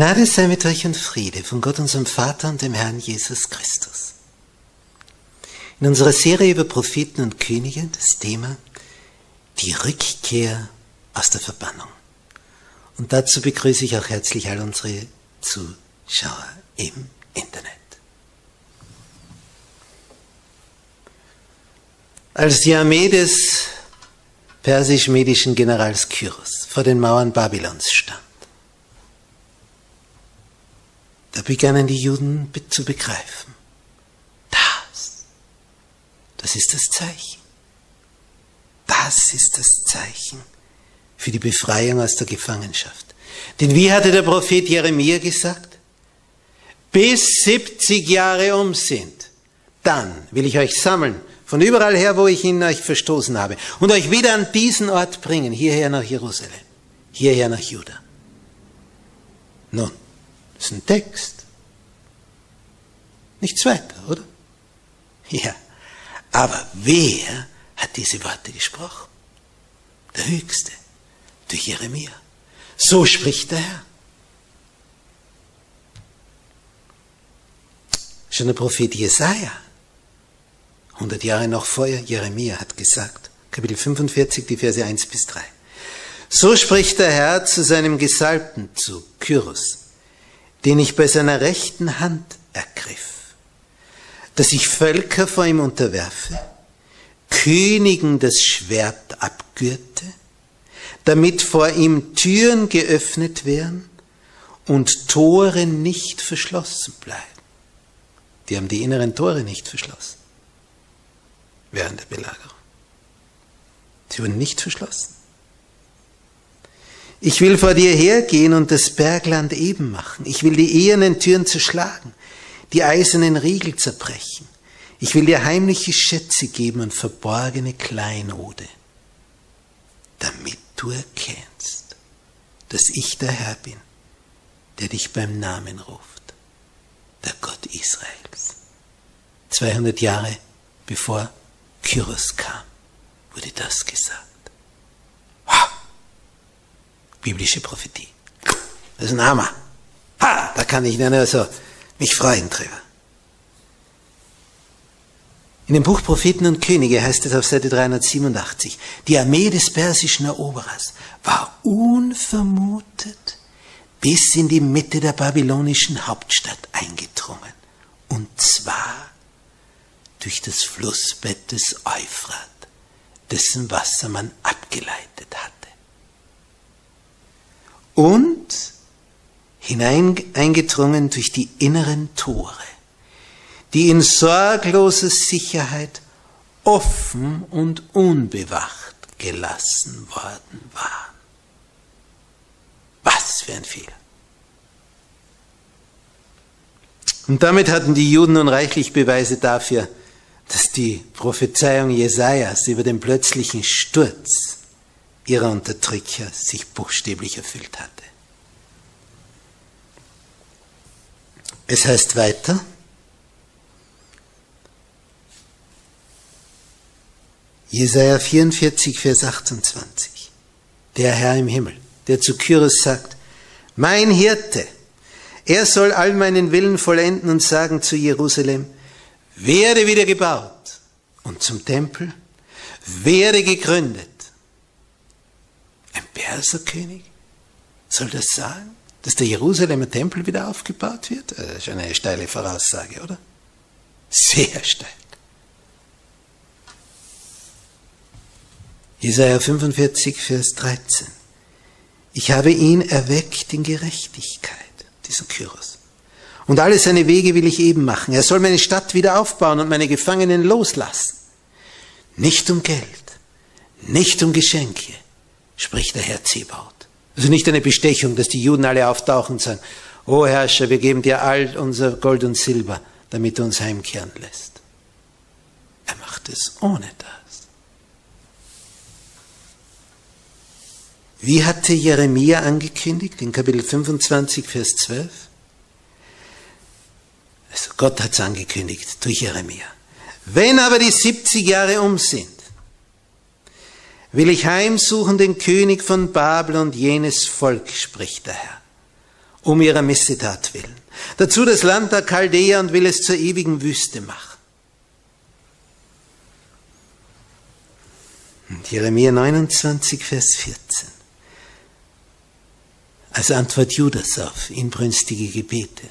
Gnade sei mit euch und Friede von Gott unserem Vater und dem Herrn Jesus Christus. In unserer Serie über Propheten und Könige das Thema die Rückkehr aus der Verbannung. Und dazu begrüße ich auch herzlich all unsere Zuschauer im Internet. Als die Armee des persisch-medischen Generals Kyros vor den Mauern Babylons stand, da begannen die Juden zu begreifen, das, das ist das Zeichen. Das ist das Zeichen für die Befreiung aus der Gefangenschaft. Denn wie hatte der Prophet Jeremia gesagt? Bis 70 Jahre um sind, dann will ich euch sammeln, von überall her, wo ich ihn euch verstoßen habe, und euch wieder an diesen Ort bringen, hierher nach Jerusalem, hierher nach Juda. Nun, das ist ein Text. Nichts weiter, oder? Ja. Aber wer hat diese Worte gesprochen? Der Höchste, durch Jeremia. So spricht der Herr. Schon der Prophet Jesaja, 100 Jahre noch vorher, Jeremia hat gesagt, Kapitel 45, die Verse 1 bis 3. So spricht der Herr zu seinem Gesalbten, zu Kyros, den ich bei seiner rechten Hand ergriff, dass ich Völker vor ihm unterwerfe, Königen das Schwert abgürte, damit vor ihm Türen geöffnet werden und Tore nicht verschlossen bleiben. Die haben die inneren Tore nicht verschlossen während der Belagerung. Sie wurden nicht verschlossen. Ich will vor dir hergehen und das Bergland eben machen. Ich will die ehernen Türen zerschlagen, die eisernen Riegel zerbrechen. Ich will dir heimliche Schätze geben und verborgene Kleinode, damit du erkennst, dass ich der Herr bin, der dich beim Namen ruft, der Gott Israels. 200 Jahre bevor Kyros kam, wurde das gesagt biblische Prophetie. Das ist ein Hammer. Ha, da kann ich nur so mich freuen drüber. In dem Buch Propheten und Könige heißt es auf Seite 387, die Armee des persischen Eroberers war unvermutet bis in die Mitte der babylonischen Hauptstadt eingedrungen. Und zwar durch das Flussbett des Euphrat, dessen Wasser man abgeleitet hat und hineingedrungen durch die inneren Tore, die in sorgloser Sicherheit offen und unbewacht gelassen worden waren. Was für ein Fehler. Und damit hatten die Juden nun reichlich Beweise dafür, dass die Prophezeiung Jesajas über den plötzlichen Sturz ihrer Unterdrücker sich buchstäblich erfüllt hatte. Es heißt weiter, Jesaja 44, Vers 28. Der Herr im Himmel, der zu Kyros sagt, mein Hirte, er soll all meinen Willen vollenden und sagen zu Jerusalem, werde wieder gebaut und zum Tempel, werde gegründet. Perserkönig soll das sagen, dass der Jerusalemer Tempel wieder aufgebaut wird? Das ist eine steile Voraussage, oder? Sehr steil. Jesaja 45, Vers 13. Ich habe ihn erweckt in Gerechtigkeit, diesen Kyros. Und alle seine Wege will ich eben machen. Er soll meine Stadt wieder aufbauen und meine Gefangenen loslassen. Nicht um Geld, nicht um Geschenke, spricht der Herr Zebaut. Also nicht eine Bestechung, dass die Juden alle auftauchen und sagen, O Herrscher, wir geben dir all unser Gold und Silber, damit du uns heimkehren lässt. Er macht es ohne das. Wie hatte Jeremia angekündigt in Kapitel 25, Vers 12? Also Gott hat es angekündigt durch Jeremia. Wenn aber die 70 Jahre um sind, will ich heimsuchen den König von Babel und jenes Volk, spricht der Herr, um ihrer Missetat willen. Dazu das Land der Chaldäer und will es zur ewigen Wüste machen. Und Jeremia 29, Vers 14 als Antwort Judas auf inbrünstige Gebete.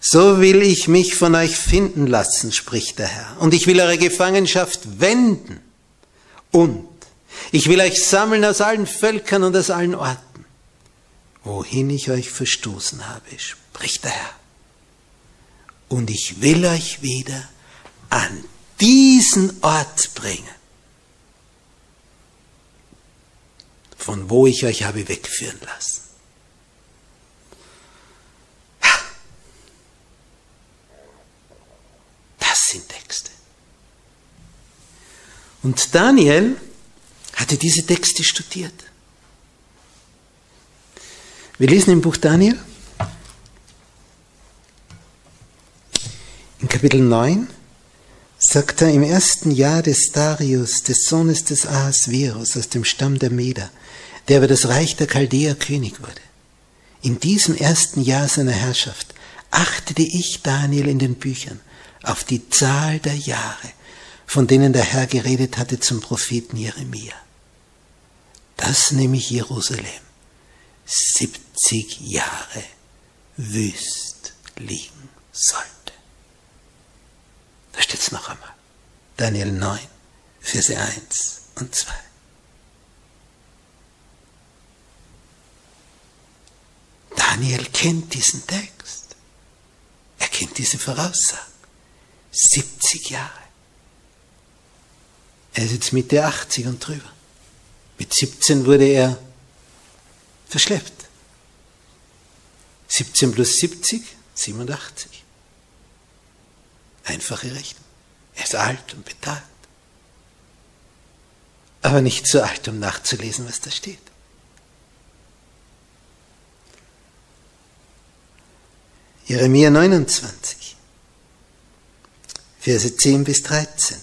So will ich mich von euch finden lassen, spricht der Herr, und ich will eure Gefangenschaft wenden, und ich will euch sammeln aus allen Völkern und aus allen Orten, wohin ich euch verstoßen habe, spricht der Herr. Und ich will euch wieder an diesen Ort bringen, von wo ich euch habe wegführen lassen. Sind Texte. Und Daniel hatte diese Texte studiert. Wir lesen im Buch Daniel in Kapitel 9, sagt er, im ersten Jahr des Darius, des Sohnes des Ahasverus aus dem Stamm der Meder, der über das Reich der Chaldäer König wurde. In diesem ersten Jahr seiner Herrschaft achtete ich, Daniel, in den Büchern auf die Zahl der Jahre, von denen der Herr geredet hatte zum Propheten Jeremia. Dass nämlich Jerusalem 70 Jahre wüst liegen sollte. Da steht es noch einmal. Daniel 9, Verse 1 und 2. Daniel kennt diesen Text. Er kennt diese Voraussagen. 70 Jahre. Er ist jetzt Mitte 80 und drüber. Mit 17 wurde er verschleppt. 17 plus 70, 87. Einfache Rechnung. Er ist alt und betagt. Aber nicht zu alt, um nachzulesen, was da steht. Jeremia 29, Verse 10 bis 13.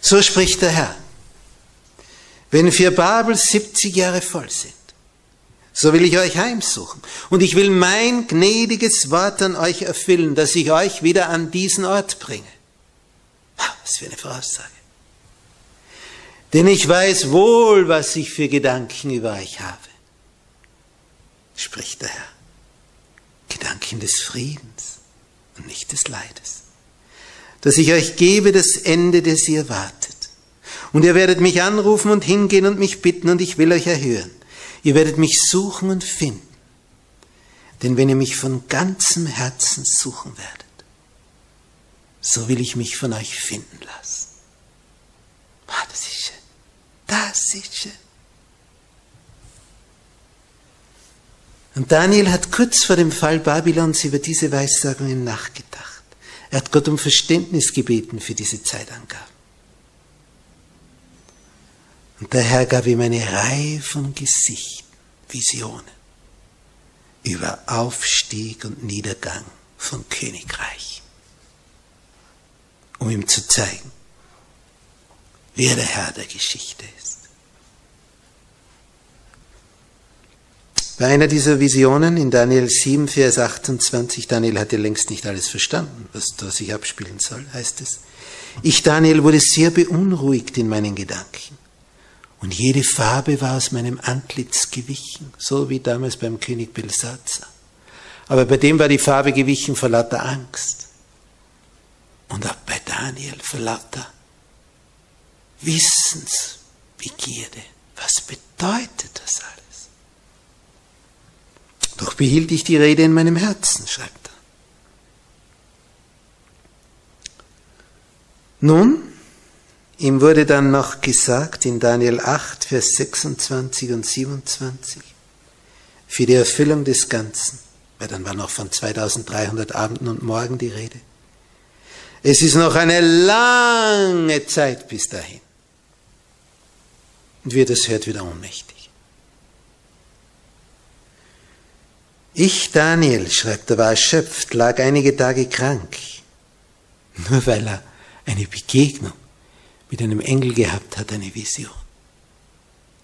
So spricht der Herr. Wenn für Babel 70 Jahre voll sind, so will ich euch heimsuchen. Und ich will mein gnädiges Wort an euch erfüllen, dass ich euch wieder an diesen Ort bringe. Was für eine Voraussage. Denn ich weiß wohl, was ich für Gedanken über euch habe, spricht der Herr. Gedanken des Friedens und nicht des Leides. Dass ich euch gebe das Ende, das ihr wartet. Und ihr werdet mich anrufen und hingehen und mich bitten und ich will euch erhören. Ihr werdet mich suchen und finden. Denn wenn ihr mich von ganzem Herzen suchen werdet, so will ich mich von euch finden lassen. Ah, das ist schön. Das ist schön. Und Daniel hat kurz vor dem Fall Babylons über diese Weissagungen nachgedacht. Er hat Gott um Verständnis gebeten für diese Zeitangaben. Und der Herr gab ihm eine Reihe von Gesichten, Visionen über Aufstieg und Niedergang von Königreich, um ihm zu zeigen, wer der Herr der Geschichte ist. Bei einer dieser Visionen in Daniel 7, Vers 28, Daniel hatte längst nicht alles verstanden, was da sich abspielen soll, heißt es. Ich, Daniel, wurde sehr beunruhigt in meinen Gedanken. Und jede Farbe war aus meinem Antlitz gewichen, so wie damals beim König Belsazar. Aber bei dem war die Farbe gewichen vor lauter Angst. Und auch bei Daniel vor lauter Wissensbegierde. Was bedeutet das alles? Behielt ich die Rede in meinem Herzen, schreibt er. Nun, ihm wurde dann noch gesagt in Daniel 8, Vers 26 und 27, für die Erfüllung des Ganzen, weil dann war noch von 2300 Abenden und Morgen die Rede. Es ist noch eine lange Zeit bis dahin. Und wer das hört, wieder ohnmächtig. Ich, Daniel, schreibt er, war erschöpft, lag einige Tage krank, nur weil er eine Begegnung mit einem Engel gehabt hat, eine Vision.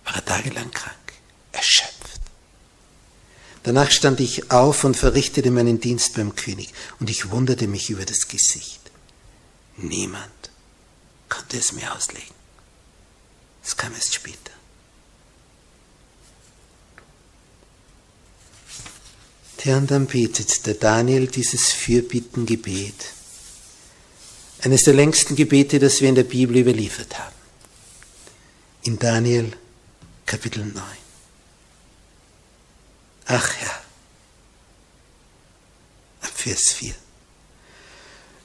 War er tagelang krank, erschöpft. Danach stand ich auf und verrichtete meinen Dienst beim König, und ich wunderte mich über das Gesicht. Niemand konnte es mir auslegen. Es kam erst später. Ja, und dann betet der Daniel dieses Fürbittengebet. Eines der längsten Gebete, das wir in der Bibel überliefert haben. In Daniel Kapitel 9. Ach Herr, ab Vers 4.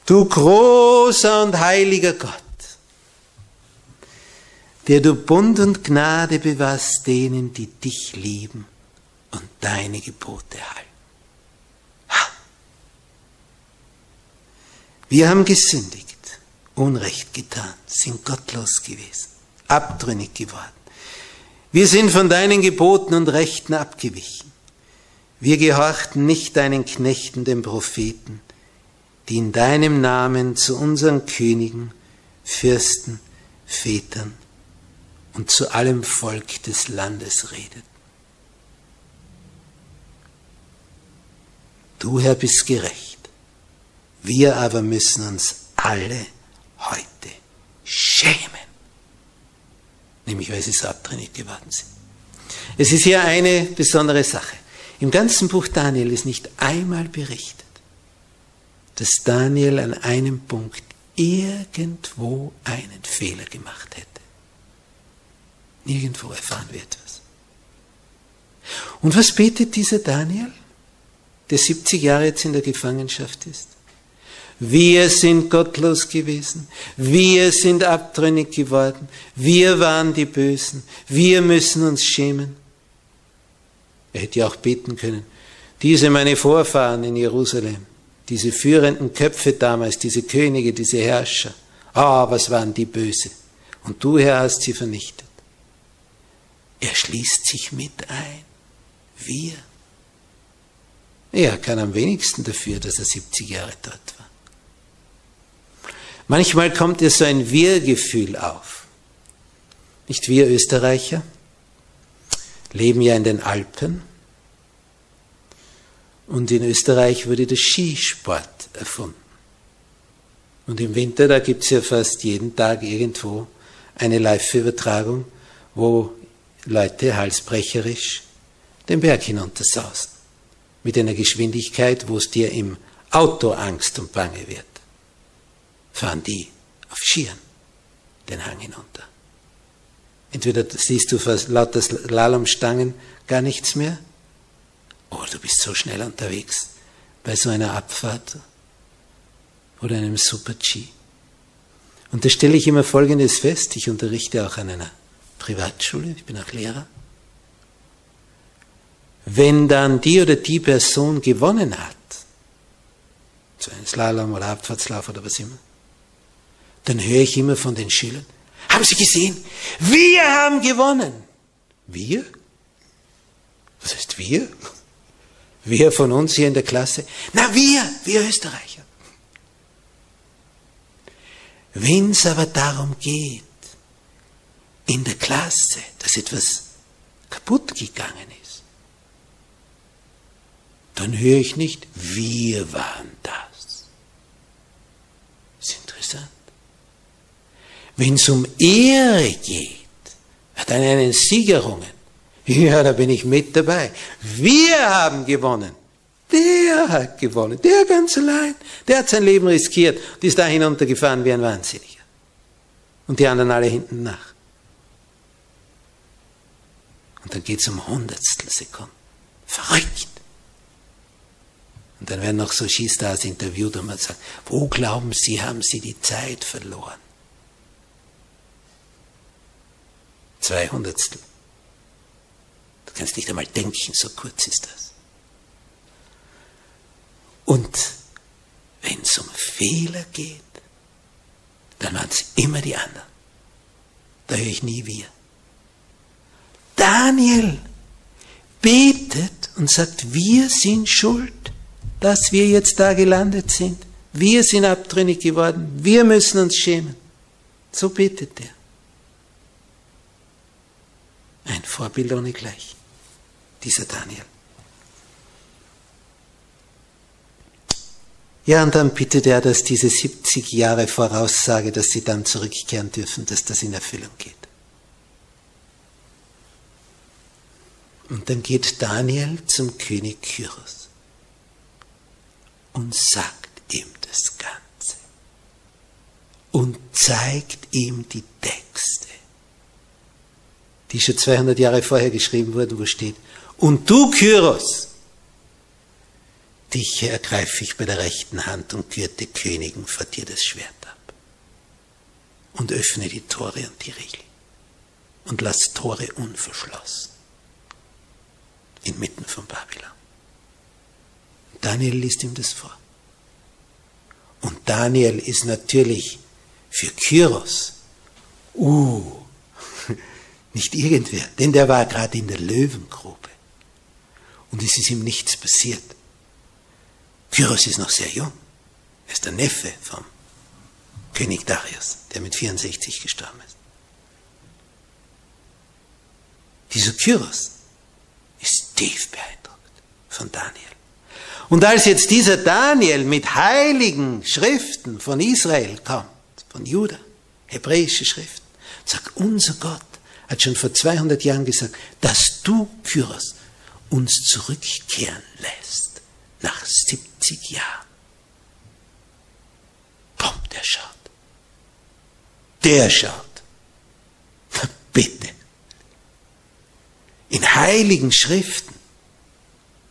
Du großer und heiliger Gott, der du Bund und Gnade bewahrst denen, die dich lieben und deine Gebote halten. Wir haben gesündigt, Unrecht getan, sind gottlos gewesen, abtrünnig geworden. Wir sind von deinen Geboten und Rechten abgewichen. Wir gehorchten nicht deinen Knechten, den Propheten, die in deinem Namen zu unseren Königen, Fürsten, Vätern und zu allem Volk des Landes redeten. Du, Herr, bist gerecht wir aber müssen uns alle heute schämen. Nämlich weil sie so abtrünnig geworden sind. Es ist hier eine besondere Sache. Im ganzen Buch Daniel ist nicht einmal berichtet, dass Daniel an einem Punkt irgendwo einen Fehler gemacht hätte. Nirgendwo erfahren wir etwas. Und was betet dieser Daniel, der 70 Jahre jetzt in der Gefangenschaft ist? Wir sind gottlos gewesen. Wir sind abtrünnig geworden. Wir waren die Bösen. Wir müssen uns schämen. Er hätte ja auch beten können. Diese meine Vorfahren in Jerusalem, diese führenden Köpfe damals, diese Könige, diese Herrscher. Ah, oh, was waren die böse. Und du, Herr, hast sie vernichtet. Er schließt sich mit ein. Wir. Er kann am wenigsten dafür, dass er 70 Jahre dort war. Manchmal kommt dir so ein Wir-Gefühl auf. Nicht wir Österreicher leben ja in den Alpen und in Österreich wurde der Skisport erfunden. Und im Winter, da gibt es ja fast jeden Tag irgendwo eine Live-Übertragung, wo Leute halsbrecherisch den Berg hinuntersausen. Mit einer Geschwindigkeit, wo es dir im Auto Angst und Bange wird fahren die auf Skiern den Hang hinunter. Entweder siehst du vor lauter Slalomstangen gar nichts mehr, oder du bist so schnell unterwegs bei so einer Abfahrt oder einem Super-G. Und da stelle ich immer Folgendes fest, ich unterrichte auch an einer Privatschule, ich bin auch Lehrer. wenn dann die oder die Person gewonnen hat, so ein Slalom oder Abfahrtslauf oder was immer, dann höre ich immer von den Schülern, haben Sie gesehen? Wir haben gewonnen. Wir? Was heißt wir? Wir von uns hier in der Klasse? Na, wir, wir Österreicher. Wenn es aber darum geht, in der Klasse, dass etwas kaputt gegangen ist, dann höre ich nicht, wir waren das. Das ist interessant. Wenn es um Ehre geht, hat einer einen Sieg errungen. Ja, da bin ich mit dabei. Wir haben gewonnen. Der hat gewonnen. Der ganz allein. Der hat sein Leben riskiert und ist da hinuntergefahren wie ein Wahnsinniger. Und die anderen alle hinten nach. Und dann geht es um Hundertstel Sekunden. Verrückt. Und dann werden noch so Skistars interviewt und man sagt, wo glauben Sie, haben Sie die Zeit verloren? Zwei Hundertstel. Du kannst nicht einmal denken, so kurz ist das. Und wenn es um Fehler geht, dann waren es immer die anderen. Da höre ich nie wir. Daniel betet und sagt, wir sind schuld, dass wir jetzt da gelandet sind. Wir sind abtrünnig geworden. Wir müssen uns schämen. So betet er. Ein Vorbild ohne Gleich, dieser Daniel. Ja, und dann bittet er, dass diese 70 Jahre Voraussage, dass sie dann zurückkehren dürfen, dass das in Erfüllung geht. Und dann geht Daniel zum König Kyros und sagt ihm das Ganze und zeigt ihm die Texte die schon 200 Jahre vorher geschrieben wurden, wo steht, und du, Kyros, dich ergreife ich bei der rechten Hand und gürte Königen vor dir das Schwert ab und öffne die Tore und die Riegel und lass Tore unverschlossen inmitten von Babylon. Daniel liest ihm das vor. Und Daniel ist natürlich für Kyros, uh, nicht irgendwer, denn der war gerade in der Löwengrube. Und es ist ihm nichts passiert. Kyros ist noch sehr jung. Er ist der Neffe vom König Darius, der mit 64 gestorben ist. Dieser Kyros ist tief beeindruckt von Daniel. Und als jetzt dieser Daniel mit heiligen Schriften von Israel kommt, von Juda, hebräische Schriften, sagt, unser Gott hat schon vor 200 Jahren gesagt, dass du, Kyros, uns zurückkehren lässt nach 70 Jahren. Komm, der schaut. Der schaut. Bitte. In heiligen Schriften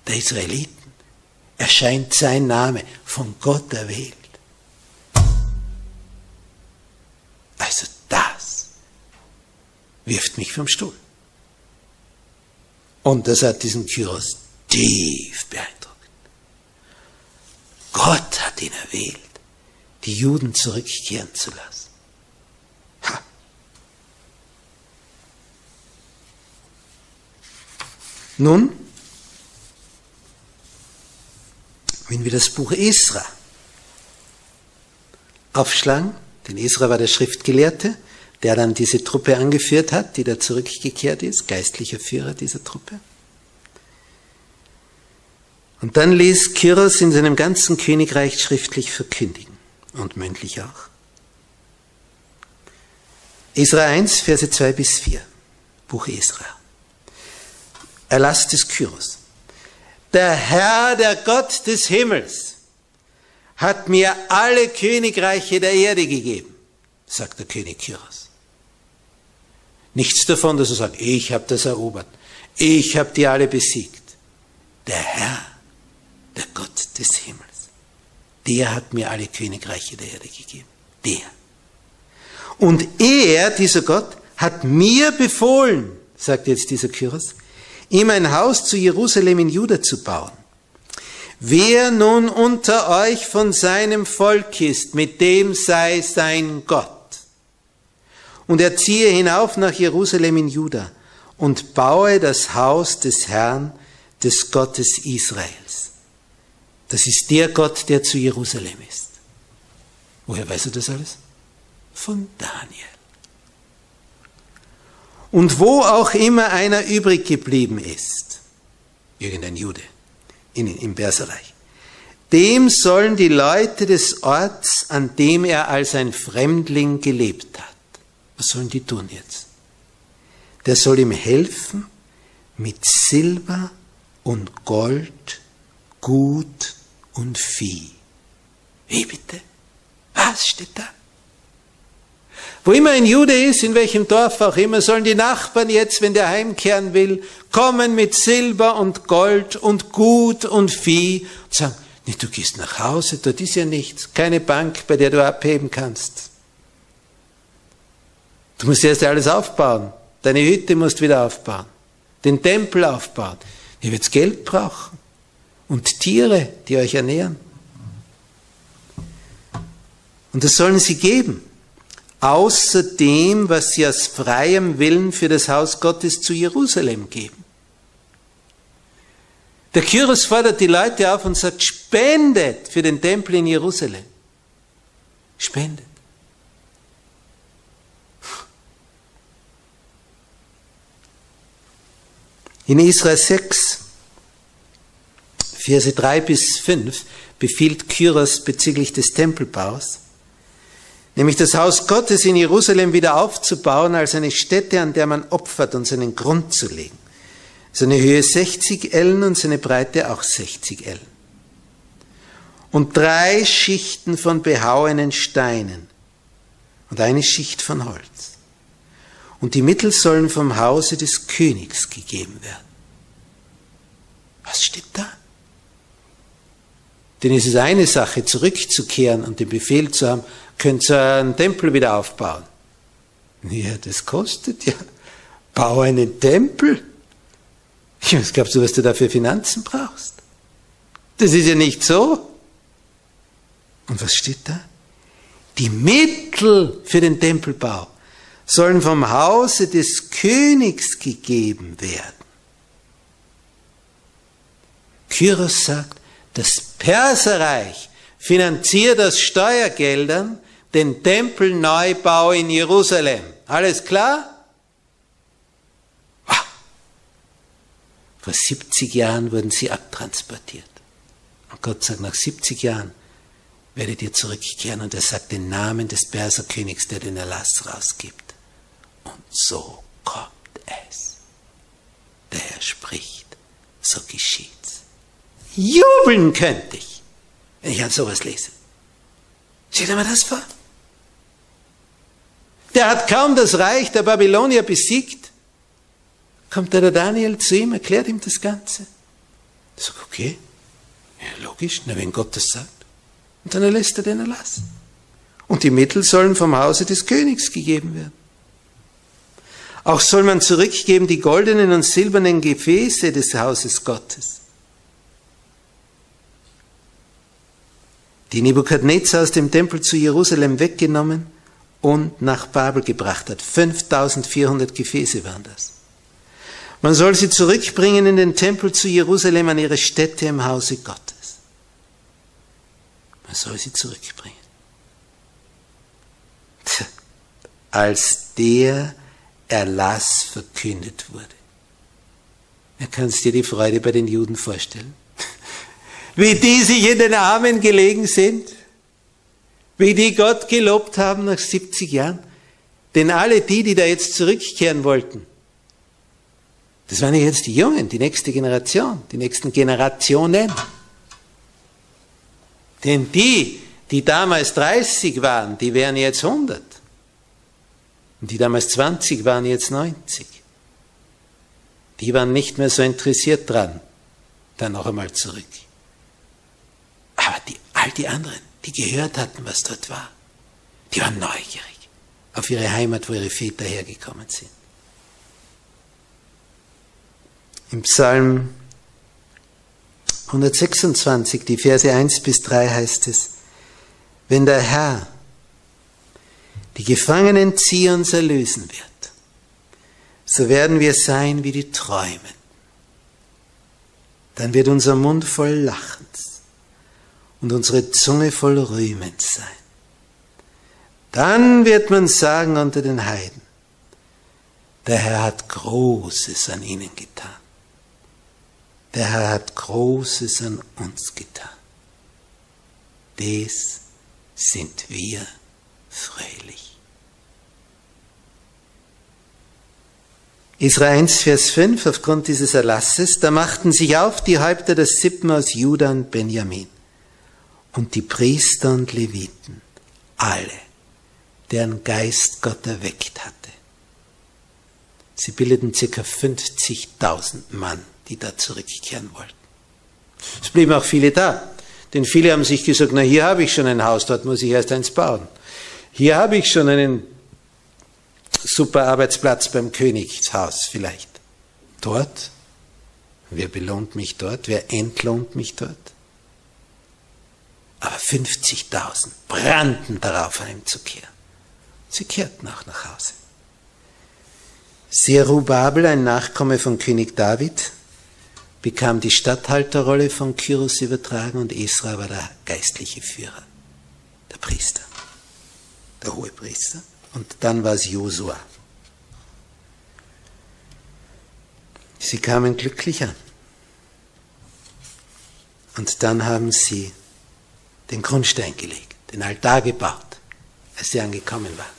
der Israeliten erscheint sein Name von Gott erwählt. Wirft mich vom Stuhl. Und das hat diesen Kyros tief beeindruckt. Gott hat ihn erwählt, die Juden zurückkehren zu lassen. Ha. Nun, wenn wir das Buch Esra aufschlagen, denn Esra war der Schriftgelehrte, der dann diese Truppe angeführt hat, die da zurückgekehrt ist, geistlicher Führer dieser Truppe. Und dann ließ Kyros in seinem ganzen Königreich schriftlich verkündigen und mündlich auch. Esra 1, Verse 2 bis 4, Buch Esra. Erlass des Kyros. Der Herr, der Gott des Himmels, hat mir alle Königreiche der Erde gegeben, sagt der König Kyros. Nichts davon, dass er sagt, ich habe das erobert, ich habe die alle besiegt. Der Herr, der Gott des Himmels, der hat mir alle Königreiche der Erde gegeben. Der. Und er, dieser Gott, hat mir befohlen, sagt jetzt dieser Kyros, ihm ein Haus zu Jerusalem in Juda zu bauen. Wer nun unter euch von seinem Volk ist, mit dem sei sein Gott. Und er ziehe hinauf nach Jerusalem in Juda und baue das Haus des Herrn, des Gottes Israels. Das ist der Gott, der zu Jerusalem ist. Woher weißt du das alles? Von Daniel. Und wo auch immer einer übrig geblieben ist, irgendein Jude in, im Perserreich, dem sollen die Leute des Orts, an dem er als ein Fremdling gelebt hat, was sollen die tun jetzt? Der soll ihm helfen mit Silber und Gold, Gut und Vieh. Wie bitte? Was steht da? Wo immer ein Jude ist, in welchem Dorf auch immer, sollen die Nachbarn jetzt, wenn der heimkehren will, kommen mit Silber und Gold und Gut und Vieh und sagen, nee, du gehst nach Hause, dort ist ja nichts, keine Bank, bei der du abheben kannst. Du musst erst alles aufbauen. Deine Hütte musst wieder aufbauen. Den Tempel aufbauen. Ihr werdet Geld brauchen. Und Tiere, die euch ernähren. Und das sollen sie geben außer dem, was sie aus freiem Willen für das Haus Gottes zu Jerusalem geben. Der Kyros fordert die Leute auf und sagt, spendet für den Tempel in Jerusalem. Spendet. In Israel 6, Verse 3 bis 5 befiehlt Kyros bezüglich des Tempelbaus, nämlich das Haus Gottes in Jerusalem wieder aufzubauen als eine Stätte, an der man opfert und seinen Grund zu legen. Seine Höhe 60 Ellen und seine Breite auch 60 Ellen. Und drei Schichten von behauenen Steinen und eine Schicht von Holz. Und die Mittel sollen vom Hause des Königs gegeben werden. Was steht da? Denn es ist eine Sache, zurückzukehren und den Befehl zu haben, könnt ihr einen Tempel wieder aufbauen. Ja, das kostet ja. Bau einen Tempel. Was glaubst du, was du da für Finanzen brauchst? Das ist ja nicht so. Und was steht da? Die Mittel für den Tempelbau sollen vom Hause des Königs gegeben werden. Kyros sagt, das Perserreich finanziert aus Steuergeldern den Tempelneubau in Jerusalem. Alles klar? Vor 70 Jahren wurden sie abtransportiert. Und Gott sagt, nach 70 Jahren werdet ihr zurückkehren und er sagt den Namen des Perserkönigs, der den Erlass rausgibt. Und so kommt es. Der Herr spricht, so geschieht's. Jubeln könnte ich, wenn ich an sowas lese. Dir mal das vor? Der hat kaum das Reich der Babylonier besiegt. Kommt der Daniel zu ihm, erklärt ihm das Ganze. Er sagt, okay, ja, logisch, na, wenn Gott das sagt. Und dann erlässt er den Erlass. Und die Mittel sollen vom Hause des Königs gegeben werden. Auch soll man zurückgeben die goldenen und silbernen Gefäße des Hauses Gottes. Die Nebukadnezar aus dem Tempel zu Jerusalem weggenommen und nach Babel gebracht hat. 5400 Gefäße waren das. Man soll sie zurückbringen in den Tempel zu Jerusalem an ihre Stätte im Hause Gottes. Man soll sie zurückbringen. Als der Erlass verkündet wurde. Er kannst dir die Freude bei den Juden vorstellen. Wie die sich in den Armen gelegen sind wie die Gott gelobt haben nach 70 Jahren. Denn alle die, die da jetzt zurückkehren wollten, das waren ja jetzt die Jungen, die nächste Generation, die nächsten Generationen. Denn die, die damals 30 waren, die wären jetzt 100. Und die damals 20 waren jetzt 90. Die waren nicht mehr so interessiert dran, dann noch einmal zurück. Aber die, all die anderen, die gehört hatten, was dort war. Die waren neugierig auf ihre Heimat, wo ihre Väter hergekommen sind. Im Psalm 126, die Verse 1 bis 3 heißt es, wenn der Herr die Gefangenen Zions erlösen wird, so werden wir sein wie die Träumen. Dann wird unser Mund voll Lachens und unsere Zunge voll Rühmens sein. Dann wird man sagen unter den Heiden, der Herr hat Großes an ihnen getan. Der Herr hat Großes an uns getan. Des sind wir fröhlich. Israel 1, Vers 5, aufgrund dieses Erlasses, da machten sich auf die Häupter der Sippen aus Juda und Benjamin und die Priester und Leviten, alle, deren Geist Gott erweckt hatte. Sie bildeten ca. 50.000 Mann, die da zurückkehren wollten. Es blieben auch viele da, denn viele haben sich gesagt, na hier habe ich schon ein Haus, dort muss ich erst eins bauen. Hier habe ich schon einen super Arbeitsplatz beim Königshaus vielleicht. Dort? Wer belohnt mich dort? Wer entlohnt mich dort? Aber 50.000 brannten darauf, heimzukehren. Sie kehrten auch nach Hause. Serubabel, ein Nachkomme von König David, bekam die Statthalterrolle von Kyros übertragen und Esra war der geistliche Führer, der Priester, der hohe Priester. Und dann war es Josua. Sie kamen glücklich an. Und dann haben sie den Grundstein gelegt, den Altar gebaut, als sie angekommen waren.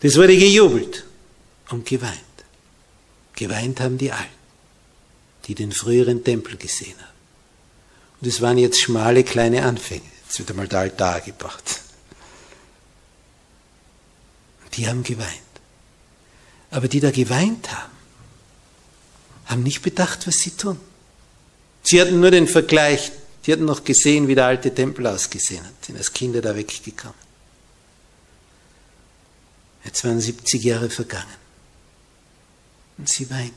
Das wurde gejubelt und geweint. Geweint haben die Alten, die den früheren Tempel gesehen haben. Und es waren jetzt schmale kleine Anfänge. Jetzt wird einmal der Altar gebaut. Und die haben geweint. Aber die da geweint haben, haben nicht bedacht, was sie tun. Sie hatten nur den Vergleich, die hatten noch gesehen, wie der alte Tempel ausgesehen hat, sind als Kinder da weggekommen. Jetzt waren 70 Jahre vergangen. Und sie weinten.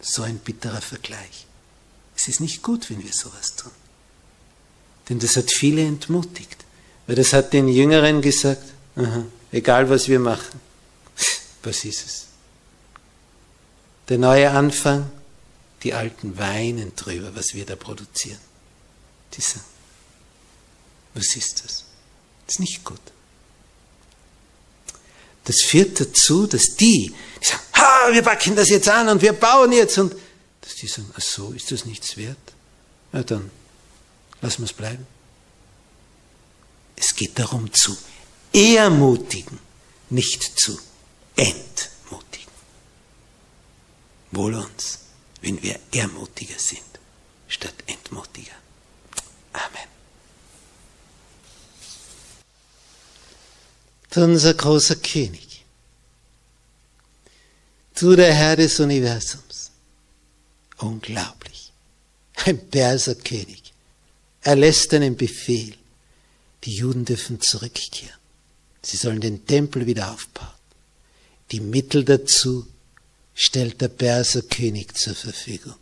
So ein bitterer Vergleich. Es ist nicht gut, wenn wir sowas tun. Denn das hat viele entmutigt. Weil das hat den Jüngeren gesagt, aha, egal was wir machen, was ist es? Der neue Anfang, die Alten weinen drüber, was wir da produzieren. Die sagen, was ist das? Das ist nicht gut. Das führt dazu, dass die, die sagen, ha, wir packen das jetzt an und wir bauen jetzt und dass die sagen, ach so, ist das nichts wert? Na dann, lassen wir es bleiben. Es geht darum zu ermutigen, nicht zu entmutigen. Wohl uns, wenn wir ermutiger sind, statt entmutiger. Amen. Unser großer König, du der Herr des Universums. Unglaublich. Ein Perserkönig. Er lässt einen Befehl. Die Juden dürfen zurückkehren. Sie sollen den Tempel wieder aufbauen. Die Mittel dazu stellt der Perserkönig zur Verfügung.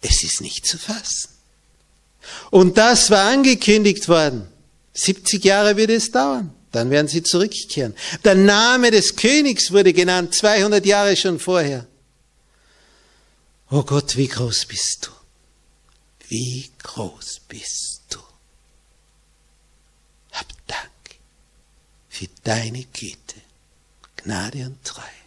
Es ist nicht zu fassen. Und das war angekündigt worden. 70 Jahre wird es dauern. Dann werden sie zurückkehren. Der Name des Königs wurde genannt, 200 Jahre schon vorher. Oh Gott, wie groß bist du? Wie groß bist du? Für deine Güte, Gnade und Treue.